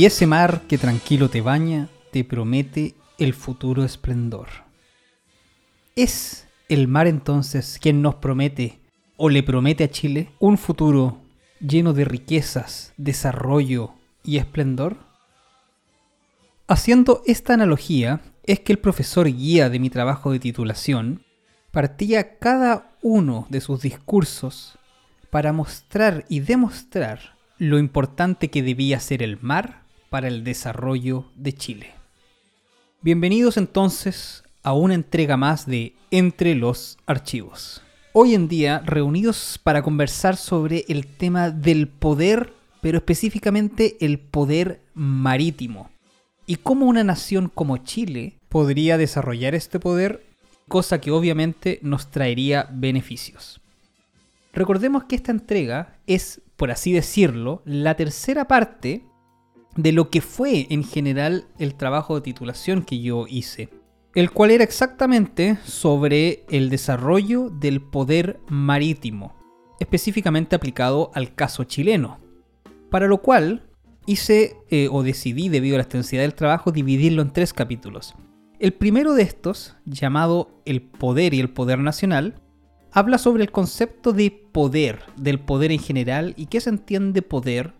Y ese mar que tranquilo te baña, te promete el futuro esplendor. ¿Es el mar entonces quien nos promete o le promete a Chile un futuro lleno de riquezas, desarrollo y esplendor? Haciendo esta analogía, es que el profesor guía de mi trabajo de titulación partía cada uno de sus discursos para mostrar y demostrar lo importante que debía ser el mar para el desarrollo de Chile. Bienvenidos entonces a una entrega más de Entre los Archivos. Hoy en día reunidos para conversar sobre el tema del poder, pero específicamente el poder marítimo, y cómo una nación como Chile podría desarrollar este poder, cosa que obviamente nos traería beneficios. Recordemos que esta entrega es, por así decirlo, la tercera parte de lo que fue en general el trabajo de titulación que yo hice, el cual era exactamente sobre el desarrollo del poder marítimo, específicamente aplicado al caso chileno, para lo cual hice eh, o decidí, debido a la extensidad del trabajo, dividirlo en tres capítulos. El primero de estos, llamado El poder y el poder nacional, habla sobre el concepto de poder, del poder en general y qué se entiende poder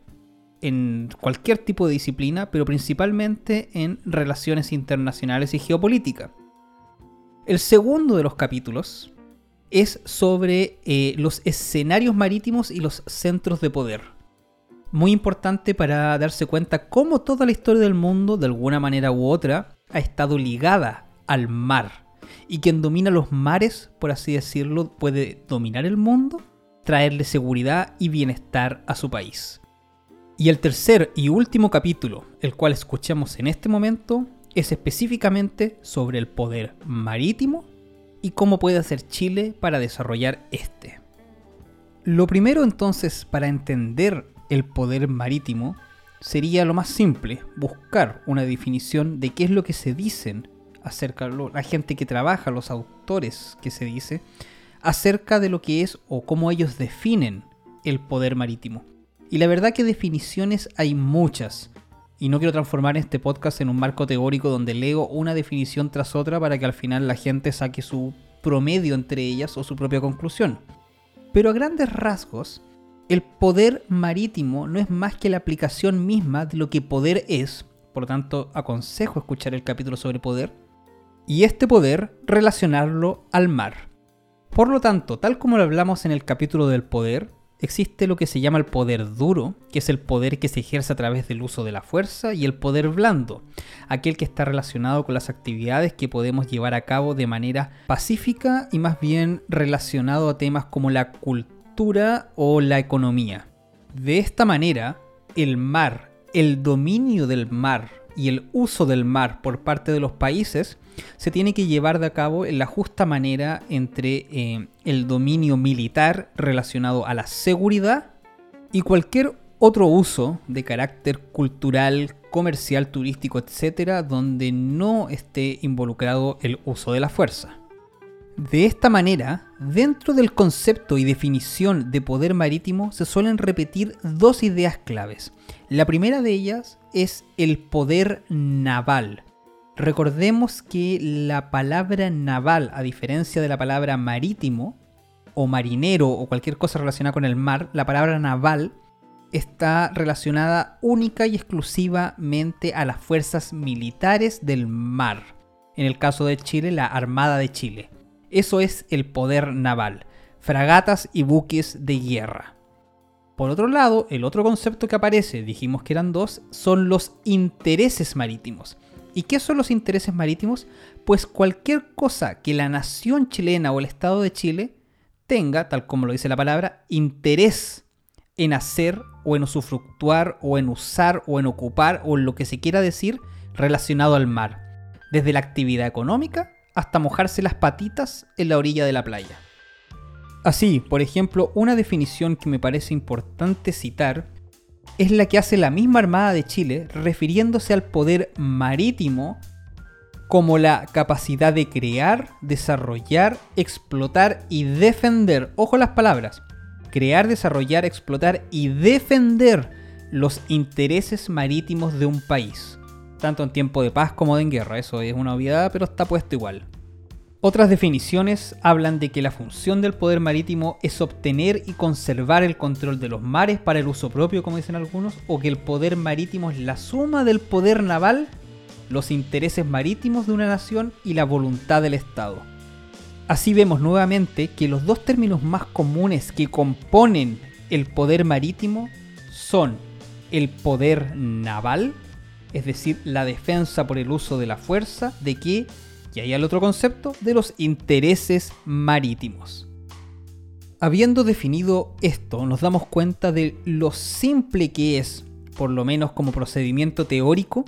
en cualquier tipo de disciplina, pero principalmente en relaciones internacionales y geopolítica. El segundo de los capítulos es sobre eh, los escenarios marítimos y los centros de poder. Muy importante para darse cuenta cómo toda la historia del mundo, de alguna manera u otra, ha estado ligada al mar y quien domina los mares, por así decirlo, puede dominar el mundo, traerle seguridad y bienestar a su país. Y el tercer y último capítulo, el cual escuchamos en este momento, es específicamente sobre el poder marítimo y cómo puede hacer Chile para desarrollar este. Lo primero entonces para entender el poder marítimo sería lo más simple, buscar una definición de qué es lo que se dicen acerca de la gente que trabaja, los autores que se dice, acerca de lo que es o cómo ellos definen el poder marítimo. Y la verdad que definiciones hay muchas. Y no quiero transformar este podcast en un marco teórico donde leo una definición tras otra para que al final la gente saque su promedio entre ellas o su propia conclusión. Pero a grandes rasgos, el poder marítimo no es más que la aplicación misma de lo que poder es, por lo tanto aconsejo escuchar el capítulo sobre poder, y este poder relacionarlo al mar. Por lo tanto, tal como lo hablamos en el capítulo del poder, existe lo que se llama el poder duro, que es el poder que se ejerce a través del uso de la fuerza, y el poder blando, aquel que está relacionado con las actividades que podemos llevar a cabo de manera pacífica y más bien relacionado a temas como la cultura o la economía. De esta manera, el mar, el dominio del mar y el uso del mar por parte de los países se tiene que llevar de cabo en la justa manera entre eh, el dominio militar relacionado a la seguridad y cualquier otro uso de carácter cultural, comercial, turístico, etcétera, donde no esté involucrado el uso de la fuerza. De esta manera, dentro del concepto y definición de poder marítimo se suelen repetir dos ideas claves. La primera de ellas es el poder naval, Recordemos que la palabra naval, a diferencia de la palabra marítimo o marinero o cualquier cosa relacionada con el mar, la palabra naval está relacionada única y exclusivamente a las fuerzas militares del mar. En el caso de Chile, la Armada de Chile. Eso es el poder naval, fragatas y buques de guerra. Por otro lado, el otro concepto que aparece, dijimos que eran dos, son los intereses marítimos. ¿Y qué son los intereses marítimos? Pues cualquier cosa que la nación chilena o el Estado de Chile tenga, tal como lo dice la palabra, interés en hacer o en usufructuar o en usar o en ocupar o en lo que se quiera decir relacionado al mar, desde la actividad económica hasta mojarse las patitas en la orilla de la playa. Así, por ejemplo, una definición que me parece importante citar es la que hace la misma Armada de Chile refiriéndose al poder marítimo como la capacidad de crear, desarrollar, explotar y defender. Ojo las palabras. Crear, desarrollar, explotar y defender los intereses marítimos de un país, tanto en tiempo de paz como de en guerra, eso es una obviedad, pero está puesto igual. Otras definiciones hablan de que la función del poder marítimo es obtener y conservar el control de los mares para el uso propio, como dicen algunos, o que el poder marítimo es la suma del poder naval, los intereses marítimos de una nación y la voluntad del Estado. Así vemos nuevamente que los dos términos más comunes que componen el poder marítimo son el poder naval, es decir, la defensa por el uso de la fuerza, de que y hay el otro concepto de los intereses marítimos. Habiendo definido esto, nos damos cuenta de lo simple que es, por lo menos como procedimiento teórico,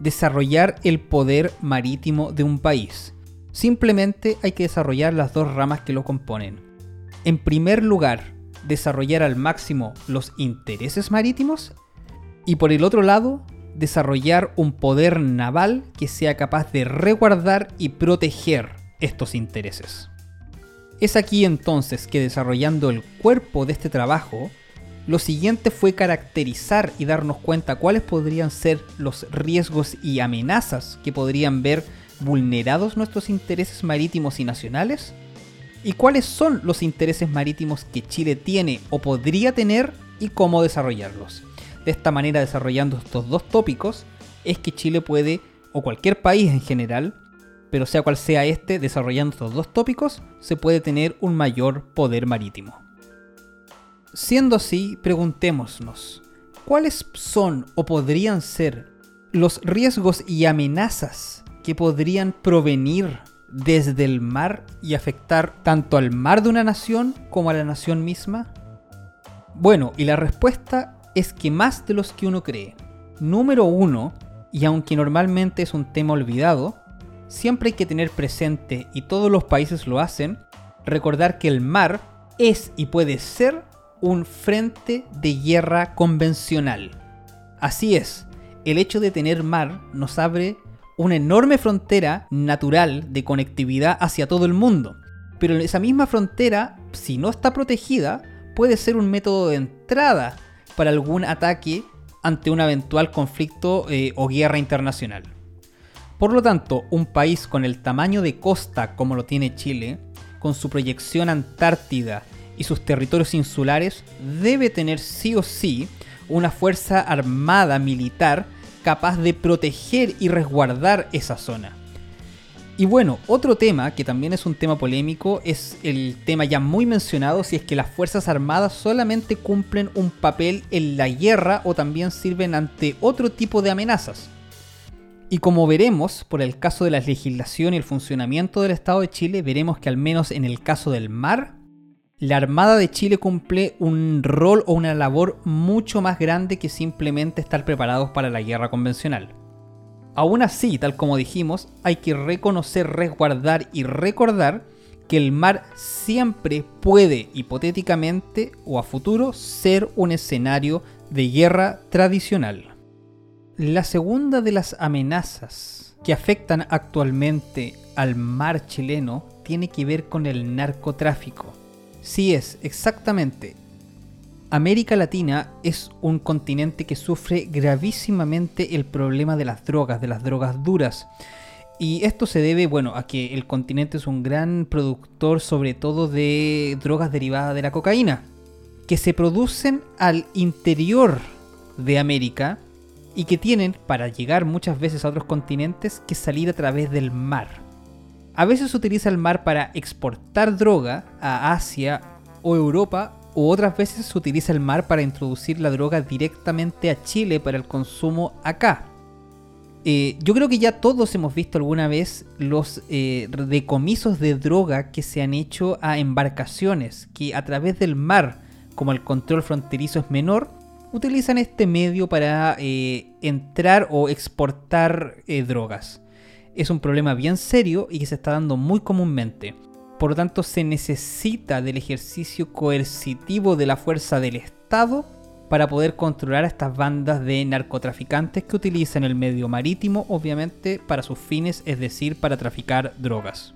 desarrollar el poder marítimo de un país. Simplemente hay que desarrollar las dos ramas que lo componen. En primer lugar, desarrollar al máximo los intereses marítimos y por el otro lado, desarrollar un poder naval que sea capaz de resguardar y proteger estos intereses. Es aquí entonces que desarrollando el cuerpo de este trabajo, lo siguiente fue caracterizar y darnos cuenta cuáles podrían ser los riesgos y amenazas que podrían ver vulnerados nuestros intereses marítimos y nacionales, y cuáles son los intereses marítimos que Chile tiene o podría tener y cómo desarrollarlos. De esta manera, desarrollando estos dos tópicos, es que Chile puede, o cualquier país en general, pero sea cual sea este, desarrollando estos dos tópicos, se puede tener un mayor poder marítimo. Siendo así, preguntémonos, ¿cuáles son o podrían ser los riesgos y amenazas que podrían provenir desde el mar y afectar tanto al mar de una nación como a la nación misma? Bueno, y la respuesta es que más de los que uno cree. Número uno, y aunque normalmente es un tema olvidado, siempre hay que tener presente, y todos los países lo hacen, recordar que el mar es y puede ser un frente de guerra convencional. Así es, el hecho de tener mar nos abre una enorme frontera natural de conectividad hacia todo el mundo. Pero esa misma frontera, si no está protegida, puede ser un método de entrada para algún ataque ante un eventual conflicto eh, o guerra internacional. Por lo tanto, un país con el tamaño de costa como lo tiene Chile, con su proyección antártida y sus territorios insulares, debe tener sí o sí una fuerza armada militar capaz de proteger y resguardar esa zona. Y bueno, otro tema que también es un tema polémico es el tema ya muy mencionado si es que las Fuerzas Armadas solamente cumplen un papel en la guerra o también sirven ante otro tipo de amenazas. Y como veremos, por el caso de la legislación y el funcionamiento del Estado de Chile, veremos que al menos en el caso del mar, la Armada de Chile cumple un rol o una labor mucho más grande que simplemente estar preparados para la guerra convencional. Aún así, tal como dijimos, hay que reconocer, resguardar y recordar que el mar siempre puede, hipotéticamente o a futuro, ser un escenario de guerra tradicional. La segunda de las amenazas que afectan actualmente al mar chileno tiene que ver con el narcotráfico. Sí es, exactamente, América Latina es un continente que sufre gravísimamente el problema de las drogas, de las drogas duras. Y esto se debe, bueno, a que el continente es un gran productor sobre todo de drogas derivadas de la cocaína, que se producen al interior de América y que tienen, para llegar muchas veces a otros continentes, que salir a través del mar. A veces se utiliza el mar para exportar droga a Asia o Europa u otras veces se utiliza el mar para introducir la droga directamente a Chile para el consumo acá. Eh, yo creo que ya todos hemos visto alguna vez los eh, decomisos de droga que se han hecho a embarcaciones que a través del mar, como el control fronterizo es menor, utilizan este medio para eh, entrar o exportar drogas. Es un problema bien serio y que se está dando muy comúnmente. Por lo tanto, se necesita del ejercicio coercitivo de la fuerza del Estado para poder controlar a estas bandas de narcotraficantes que utilizan el medio marítimo, obviamente, para sus fines, es decir, para traficar drogas.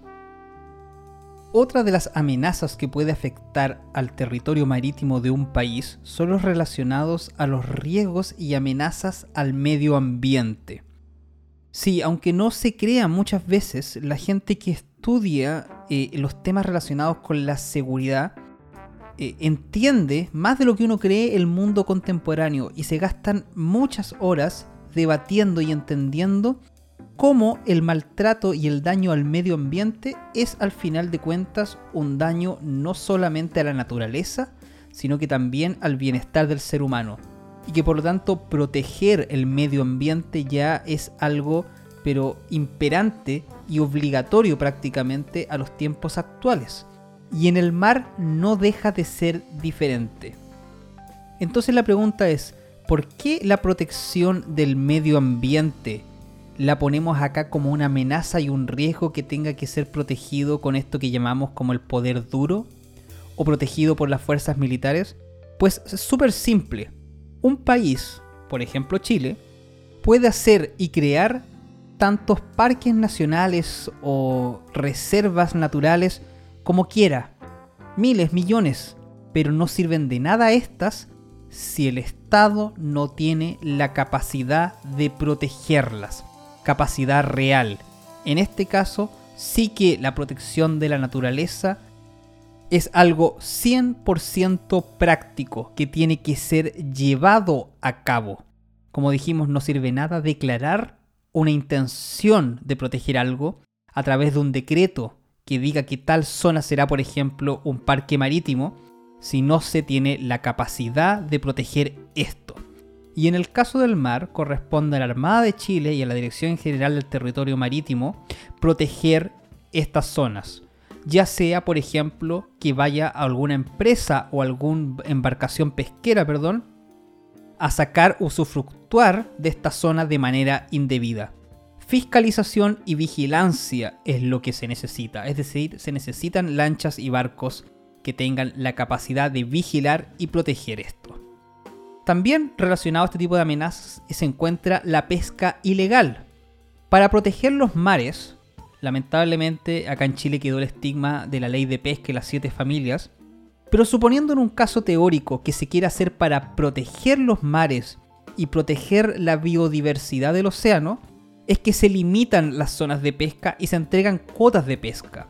otra de las amenazas que puede afectar al territorio marítimo de un país son los relacionados a los riesgos y amenazas al medio ambiente. Sí, aunque no se crea muchas veces, la gente que estudia eh, los temas relacionados con la seguridad eh, entiende más de lo que uno cree el mundo contemporáneo y se gastan muchas horas debatiendo y entendiendo cómo el maltrato y el daño al medio ambiente es al final de cuentas un daño no solamente a la naturaleza, sino que también al bienestar del ser humano. Y que por lo tanto proteger el medio ambiente ya es algo pero imperante y obligatorio prácticamente a los tiempos actuales. Y en el mar no deja de ser diferente. Entonces la pregunta es, ¿por qué la protección del medio ambiente la ponemos acá como una amenaza y un riesgo que tenga que ser protegido con esto que llamamos como el poder duro o protegido por las fuerzas militares? Pues es súper simple. Un país, por ejemplo Chile, puede hacer y crear tantos parques nacionales o reservas naturales como quiera. Miles, millones. Pero no sirven de nada estas si el Estado no tiene la capacidad de protegerlas capacidad real. En este caso, sí que la protección de la naturaleza es algo 100% práctico que tiene que ser llevado a cabo. Como dijimos, no sirve nada declarar una intención de proteger algo a través de un decreto que diga que tal zona será, por ejemplo, un parque marítimo, si no se tiene la capacidad de proteger esto y en el caso del mar corresponde a la Armada de Chile y a la Dirección General del Territorio Marítimo proteger estas zonas. Ya sea, por ejemplo, que vaya a alguna empresa o alguna embarcación pesquera, perdón, a sacar o de esta zona de manera indebida. Fiscalización y vigilancia es lo que se necesita, es decir, se necesitan lanchas y barcos que tengan la capacidad de vigilar y proteger esto. También relacionado a este tipo de amenazas se encuentra la pesca ilegal. Para proteger los mares, lamentablemente acá en Chile quedó el estigma de la ley de pesca y las siete familias, pero suponiendo en un caso teórico que se quiera hacer para proteger los mares y proteger la biodiversidad del océano, es que se limitan las zonas de pesca y se entregan cuotas de pesca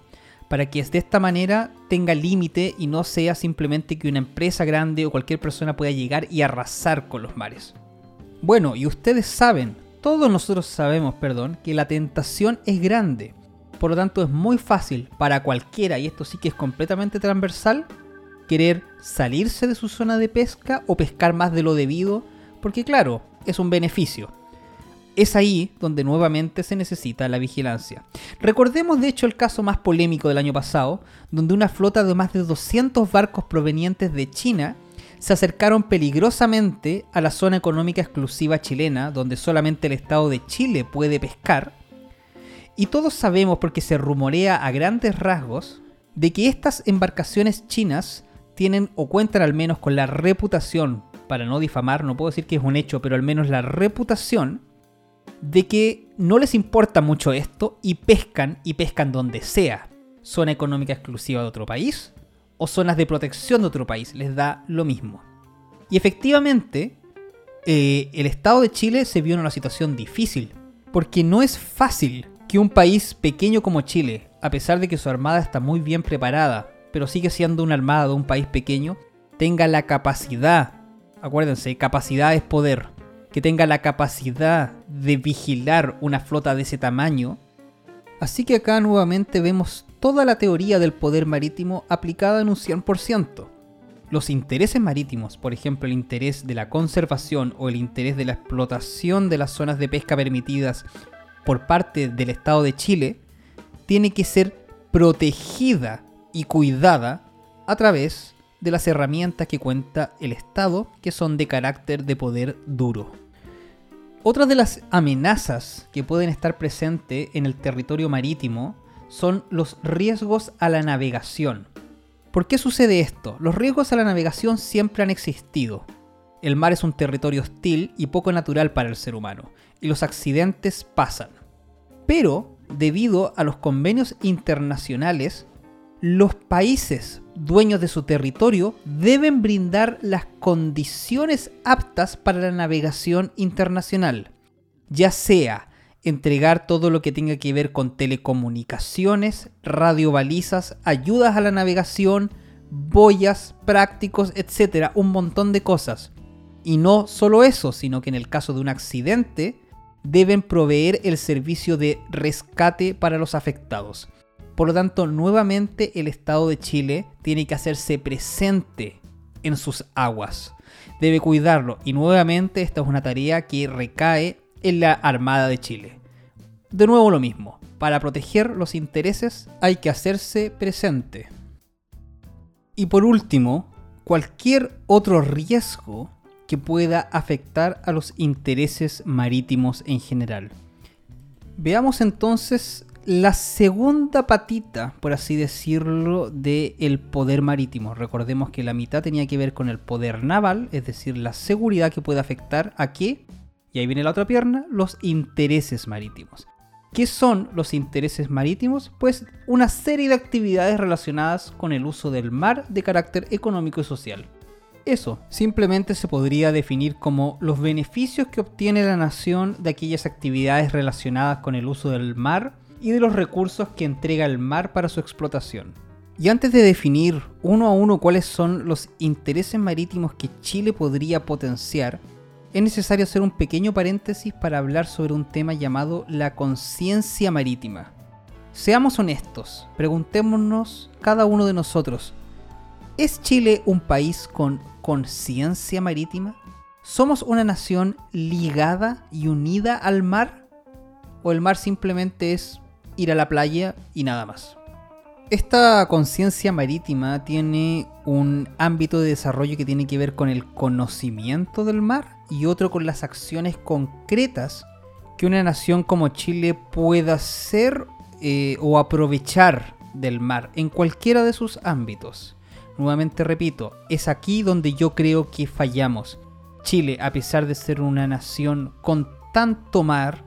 para que de esta manera tenga límite y no sea simplemente que una empresa grande o cualquier persona pueda llegar y arrasar con los mares. Bueno, y ustedes saben, todos nosotros sabemos, perdón, que la tentación es grande. Por lo tanto, es muy fácil para cualquiera, y esto sí que es completamente transversal, querer salirse de su zona de pesca o pescar más de lo debido, porque claro, es un beneficio es ahí donde nuevamente se necesita la vigilancia. Recordemos de hecho el caso más polémico del año pasado, donde una flota de más de 200 barcos provenientes de China se acercaron peligrosamente a la zona económica exclusiva chilena, donde solamente el Estado de Chile puede pescar. Y todos sabemos, porque se rumorea a grandes rasgos, de que estas embarcaciones chinas tienen o cuentan al menos con la reputación, para no difamar, no puedo decir que es un hecho, pero al menos la reputación de que no les importa mucho esto y pescan y pescan donde sea. Zona económica exclusiva de otro país o zonas de protección de otro país, les da lo mismo. Y efectivamente, eh, el Estado de Chile se vio en una situación difícil, porque no es fácil que un país pequeño como Chile, a pesar de que su armada está muy bien preparada, pero sigue siendo una armada de un país pequeño, tenga la capacidad, acuérdense, capacidad es poder, que tenga la capacidad de vigilar una flota de ese tamaño. Así que acá nuevamente vemos toda la teoría del poder marítimo aplicada en un 100%. Los intereses marítimos, por ejemplo el interés de la conservación o el interés de la explotación de las zonas de pesca permitidas por parte del Estado de Chile, tiene que ser protegida y cuidada a través de las herramientas que cuenta el Estado que son de carácter de poder duro. Otra de las amenazas que pueden estar presentes en el territorio marítimo son los riesgos a la navegación. ¿Por qué sucede esto? Los riesgos a la navegación siempre han existido. El mar es un territorio hostil y poco natural para el ser humano, y los accidentes pasan. Pero, debido a los convenios internacionales, los países dueños de su territorio deben brindar las condiciones aptas para la navegación internacional, ya sea entregar todo lo que tenga que ver con telecomunicaciones, radiobalizas, ayudas a la navegación, boyas, prácticos, etcétera, un montón de cosas. Y no solo eso, sino que en el caso de un accidente deben proveer el servicio de rescate para los afectados. Por lo tanto, nuevamente el Estado de Chile tiene que hacerse presente en sus aguas. Debe cuidarlo y nuevamente esta es una tarea que recae en la Armada de Chile. De nuevo lo mismo, para proteger los intereses hay que hacerse presente. Y por último, cualquier otro riesgo que pueda afectar a los intereses marítimos en general. Veamos entonces la segunda patita, por así decirlo, del poder marítimo. Recordemos que la mitad tenía que ver con el poder naval, es decir, la seguridad que puede afectar a qué, y ahí viene la otra pierna, los intereses marítimos. ¿Qué son los intereses marítimos? Pues una serie de actividades relacionadas con el uso del mar de carácter económico y social. Eso simplemente se podría definir como los beneficios que obtiene la nación de aquellas actividades relacionadas con el uso del mar y de los recursos que entrega el mar para su explotación. Y antes de definir uno a uno cuáles son los intereses marítimos que Chile podría potenciar, es necesario hacer un pequeño paréntesis para hablar sobre un tema llamado la conciencia marítima. Seamos honestos, preguntémonos cada uno de nosotros, ¿es Chile un país con conciencia marítima? ¿Somos una nación ligada y unida al mar? ¿O el mar simplemente es ir a la playa y nada más. Esta conciencia marítima tiene un ámbito de desarrollo que tiene que ver con el conocimiento del mar y otro con las acciones concretas que una nación como Chile pueda hacer eh, o aprovechar del mar en cualquiera de sus ámbitos. Nuevamente repito, es aquí donde yo creo que fallamos. Chile, a pesar de ser una nación con tanto mar,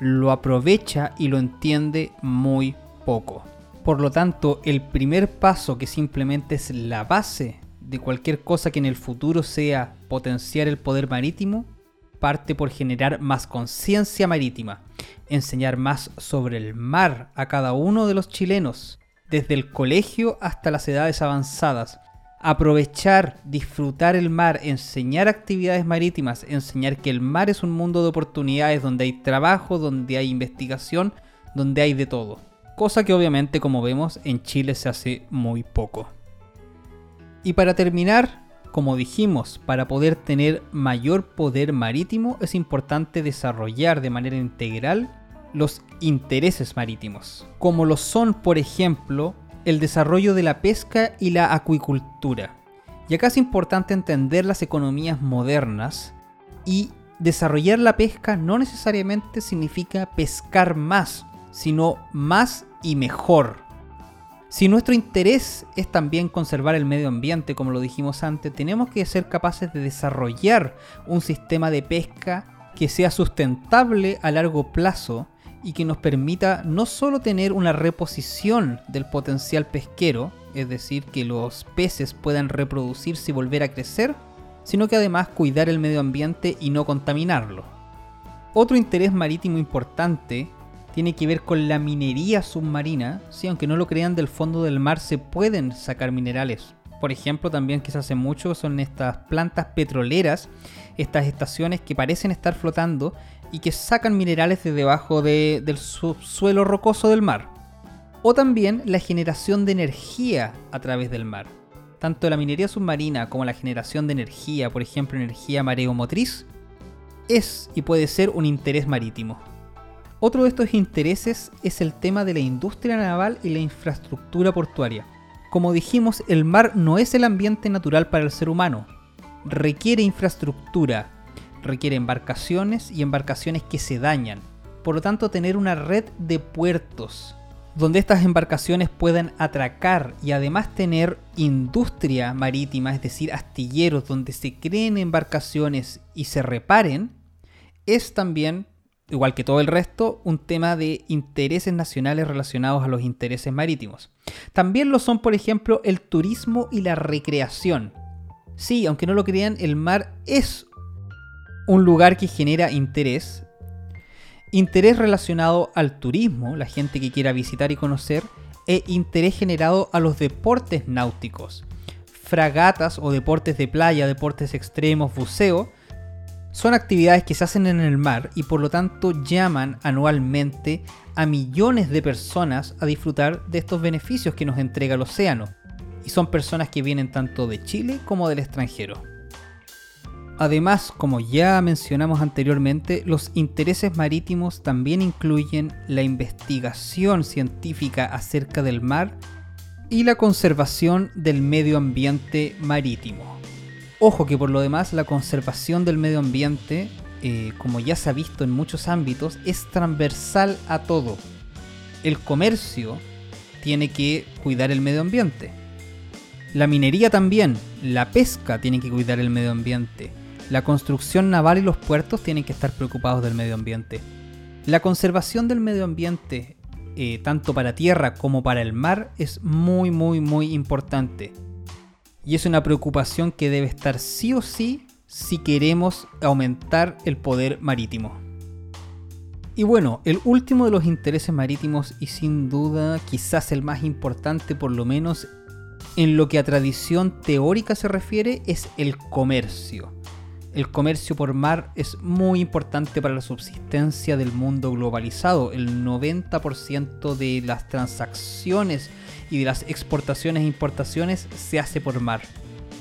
lo aprovecha y lo entiende muy poco. Por lo tanto, el primer paso que simplemente es la base de cualquier cosa que en el futuro sea potenciar el poder marítimo, parte por generar más conciencia marítima, enseñar más sobre el mar a cada uno de los chilenos, desde el colegio hasta las edades avanzadas, aprovechar, disfrutar el mar, enseñar actividades marítimas, enseñar que el mar es un mundo de oportunidades donde hay trabajo, donde hay investigación, donde hay de todo. Cosa que obviamente como vemos en Chile se hace muy poco. Y para terminar, como dijimos, para poder tener mayor poder marítimo es importante desarrollar de manera integral los intereses marítimos, como lo son por ejemplo el desarrollo de la pesca y la acuicultura. Y acá es importante entender las economías modernas y desarrollar la pesca no necesariamente significa pescar más, sino más y mejor. Si nuestro interés es también conservar el medio ambiente, como lo dijimos antes, tenemos que ser capaces de desarrollar un sistema de pesca que sea sustentable a largo plazo y que nos permita no solo tener una reposición del potencial pesquero, es decir, que los peces puedan reproducirse y volver a crecer, sino que además cuidar el medio ambiente y no contaminarlo. Otro interés marítimo importante tiene que ver con la minería submarina, si aunque no lo crean del fondo del mar se pueden sacar minerales. Por ejemplo, también que se hace mucho son estas plantas petroleras, estas estaciones que parecen estar flotando y que sacan minerales de debajo del suelo rocoso del mar. O también la generación de energía a través del mar. Tanto la minería submarina como la generación de energía, por ejemplo energía mareomotriz, es y puede ser un interés marítimo. Otro de estos intereses es el tema de la industria naval y la infraestructura portuaria. Como dijimos, el mar no es el ambiente natural para el ser humano. Requiere infraestructura, requiere embarcaciones y embarcaciones que se dañan. Por lo tanto, tener una red de puertos donde estas embarcaciones puedan atracar y además tener industria marítima, es decir, astilleros donde se creen embarcaciones y se reparen, es también igual que todo el resto, un tema de intereses nacionales relacionados a los intereses marítimos. También lo son, por ejemplo, el turismo y la recreación. Sí, aunque no lo crean, el mar es un lugar que genera interés. Interés relacionado al turismo, la gente que quiera visitar y conocer, e interés generado a los deportes náuticos. Fragatas o deportes de playa, deportes extremos, buceo, son actividades que se hacen en el mar y por lo tanto llaman anualmente a millones de personas a disfrutar de estos beneficios que nos entrega el océano. Y son personas que vienen tanto de Chile como del extranjero. Además, como ya mencionamos anteriormente, los intereses marítimos también incluyen la investigación científica acerca del mar y la conservación del medio ambiente marítimo. Ojo que por lo demás la conservación del medio ambiente, eh, como ya se ha visto en muchos ámbitos, es transversal a todo. El comercio tiene que cuidar el medio ambiente. La minería también, la pesca tiene que cuidar el medio ambiente. La construcción naval y los puertos tienen que estar preocupados del medio ambiente. La conservación del medio ambiente, eh, tanto para tierra como para el mar, es muy muy muy importante. Y es una preocupación que debe estar sí o sí si queremos aumentar el poder marítimo. Y bueno, el último de los intereses marítimos y sin duda quizás el más importante por lo menos en lo que a tradición teórica se refiere es el comercio. El comercio por mar es muy importante para la subsistencia del mundo globalizado. El 90% de las transacciones y de las exportaciones e importaciones se hace por mar.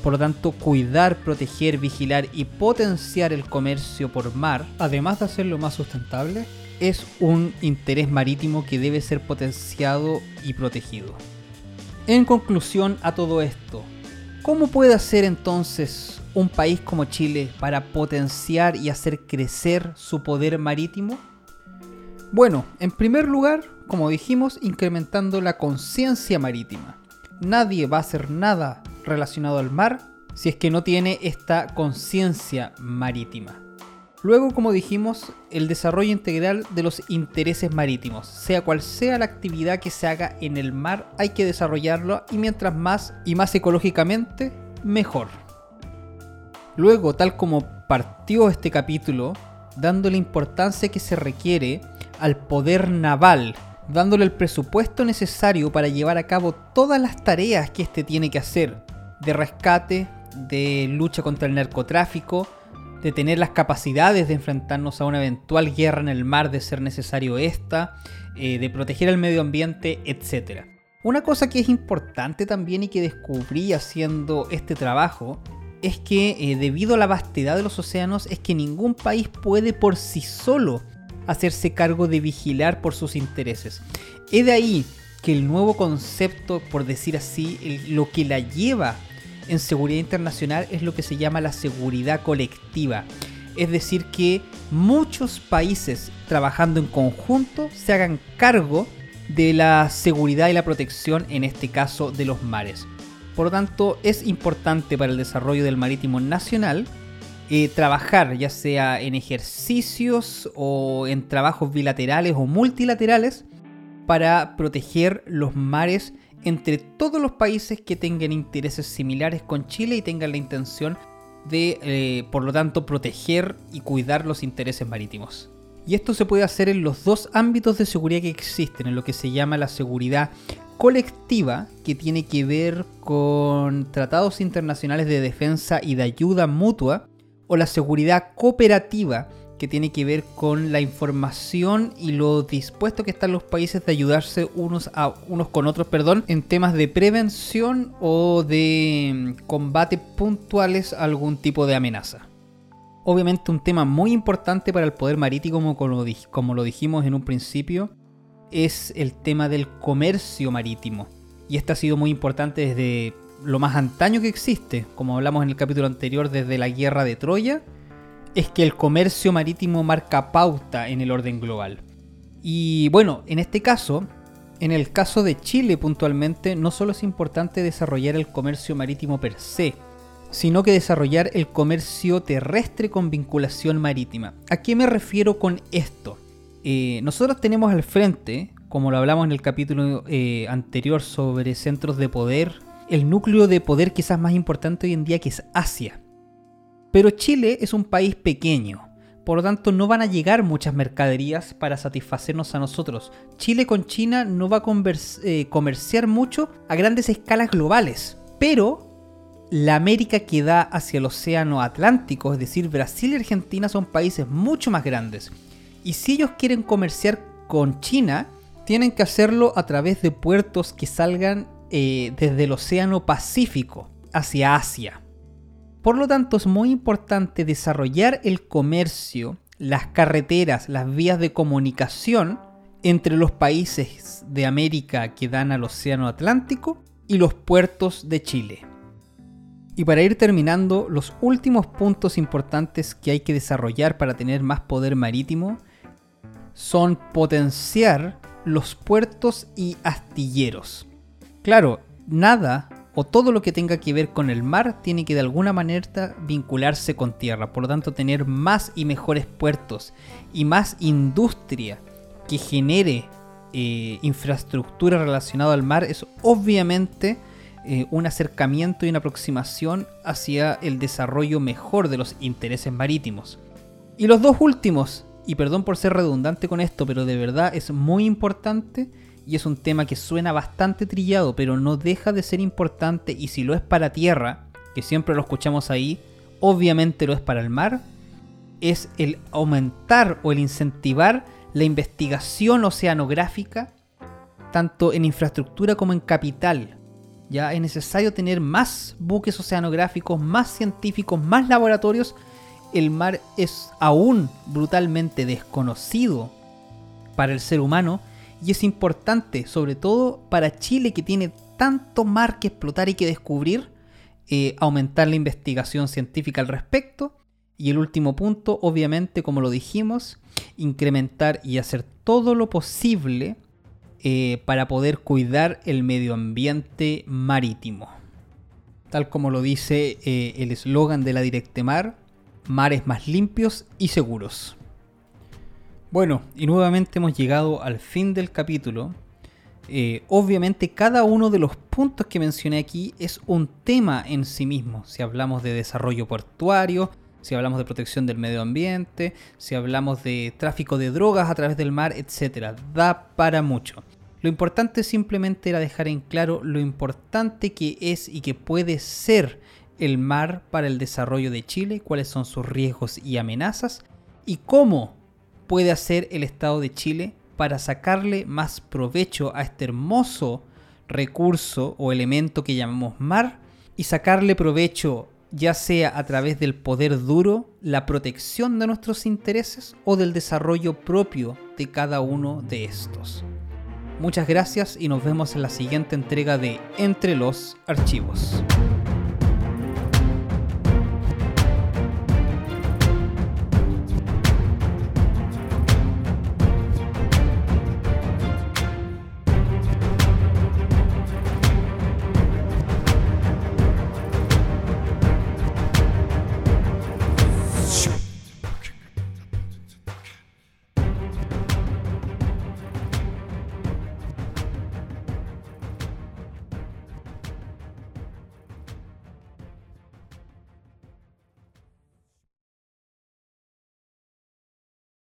Por lo tanto, cuidar, proteger, vigilar y potenciar el comercio por mar, además de hacerlo más sustentable, es un interés marítimo que debe ser potenciado y protegido. En conclusión a todo esto, ¿cómo puede hacer entonces un país como Chile para potenciar y hacer crecer su poder marítimo? Bueno, en primer lugar, como dijimos, incrementando la conciencia marítima. Nadie va a hacer nada relacionado al mar si es que no tiene esta conciencia marítima. Luego, como dijimos, el desarrollo integral de los intereses marítimos. Sea cual sea la actividad que se haga en el mar, hay que desarrollarlo y mientras más y más ecológicamente, mejor. Luego, tal como partió este capítulo, dando la importancia que se requiere al poder naval dándole el presupuesto necesario para llevar a cabo todas las tareas que éste tiene que hacer, de rescate, de lucha contra el narcotráfico, de tener las capacidades de enfrentarnos a una eventual guerra en el mar de ser necesario esta, eh, de proteger el medio ambiente, etc. Una cosa que es importante también y que descubrí haciendo este trabajo es que eh, debido a la vastedad de los océanos es que ningún país puede por sí solo hacerse cargo de vigilar por sus intereses. Es de ahí que el nuevo concepto, por decir así, lo que la lleva en seguridad internacional es lo que se llama la seguridad colectiva. Es decir, que muchos países trabajando en conjunto se hagan cargo de la seguridad y la protección, en este caso de los mares. Por lo tanto, es importante para el desarrollo del marítimo nacional eh, trabajar, ya sea en ejercicios o en trabajos bilaterales o multilaterales, para proteger los mares entre todos los países que tengan intereses similares con Chile y tengan la intención de, eh, por lo tanto, proteger y cuidar los intereses marítimos. Y esto se puede hacer en los dos ámbitos de seguridad que existen, en lo que se llama la seguridad colectiva, que tiene que ver con tratados internacionales de defensa y de ayuda mutua, o la seguridad cooperativa, que tiene que ver con la información y lo dispuesto que están los países de ayudarse unos a unos con otros, perdón, en temas de prevención o de mm, combate puntuales a algún tipo de amenaza. Obviamente un tema muy importante para el poder marítimo, como, como lo dijimos en un principio, es el tema del comercio marítimo. Y este ha sido muy importante desde lo más antaño que existe, como hablamos en el capítulo anterior desde la guerra de Troya, es que el comercio marítimo marca pauta en el orden global. Y bueno, en este caso, en el caso de Chile puntualmente, no solo es importante desarrollar el comercio marítimo per se, sino que desarrollar el comercio terrestre con vinculación marítima. ¿A qué me refiero con esto? Eh, nosotros tenemos al frente, como lo hablamos en el capítulo eh, anterior sobre centros de poder, el núcleo de poder quizás más importante hoy en día que es Asia. Pero Chile es un país pequeño, por lo tanto no van a llegar muchas mercaderías para satisfacernos a nosotros. Chile con China no va a eh, comerciar mucho a grandes escalas globales, pero la América que da hacia el Océano Atlántico, es decir, Brasil y Argentina son países mucho más grandes. Y si ellos quieren comerciar con China, tienen que hacerlo a través de puertos que salgan eh, desde el Océano Pacífico hacia Asia. Por lo tanto, es muy importante desarrollar el comercio, las carreteras, las vías de comunicación entre los países de América que dan al Océano Atlántico y los puertos de Chile. Y para ir terminando, los últimos puntos importantes que hay que desarrollar para tener más poder marítimo son potenciar los puertos y astilleros. Claro, nada o todo lo que tenga que ver con el mar tiene que de alguna manera vincularse con tierra. Por lo tanto, tener más y mejores puertos y más industria que genere eh, infraestructura relacionada al mar es obviamente eh, un acercamiento y una aproximación hacia el desarrollo mejor de los intereses marítimos. Y los dos últimos, y perdón por ser redundante con esto, pero de verdad es muy importante, y es un tema que suena bastante trillado, pero no deja de ser importante y si lo es para tierra, que siempre lo escuchamos ahí, obviamente lo es para el mar, es el aumentar o el incentivar la investigación oceanográfica, tanto en infraestructura como en capital. Ya es necesario tener más buques oceanográficos, más científicos, más laboratorios. El mar es aún brutalmente desconocido para el ser humano y es importante, sobre todo para Chile que tiene tanto mar que explotar y que descubrir, eh, aumentar la investigación científica al respecto. Y el último punto, obviamente, como lo dijimos, incrementar y hacer todo lo posible eh, para poder cuidar el medio ambiente marítimo. Tal como lo dice eh, el eslogan de la Directemar, mares más limpios y seguros. Bueno, y nuevamente hemos llegado al fin del capítulo. Eh, obviamente cada uno de los puntos que mencioné aquí es un tema en sí mismo. Si hablamos de desarrollo portuario, si hablamos de protección del medio ambiente, si hablamos de tráfico de drogas a través del mar, etc. Da para mucho. Lo importante simplemente era dejar en claro lo importante que es y que puede ser el mar para el desarrollo de Chile, cuáles son sus riesgos y amenazas, y cómo puede hacer el Estado de Chile para sacarle más provecho a este hermoso recurso o elemento que llamamos mar y sacarle provecho ya sea a través del poder duro, la protección de nuestros intereses o del desarrollo propio de cada uno de estos. Muchas gracias y nos vemos en la siguiente entrega de Entre los Archivos.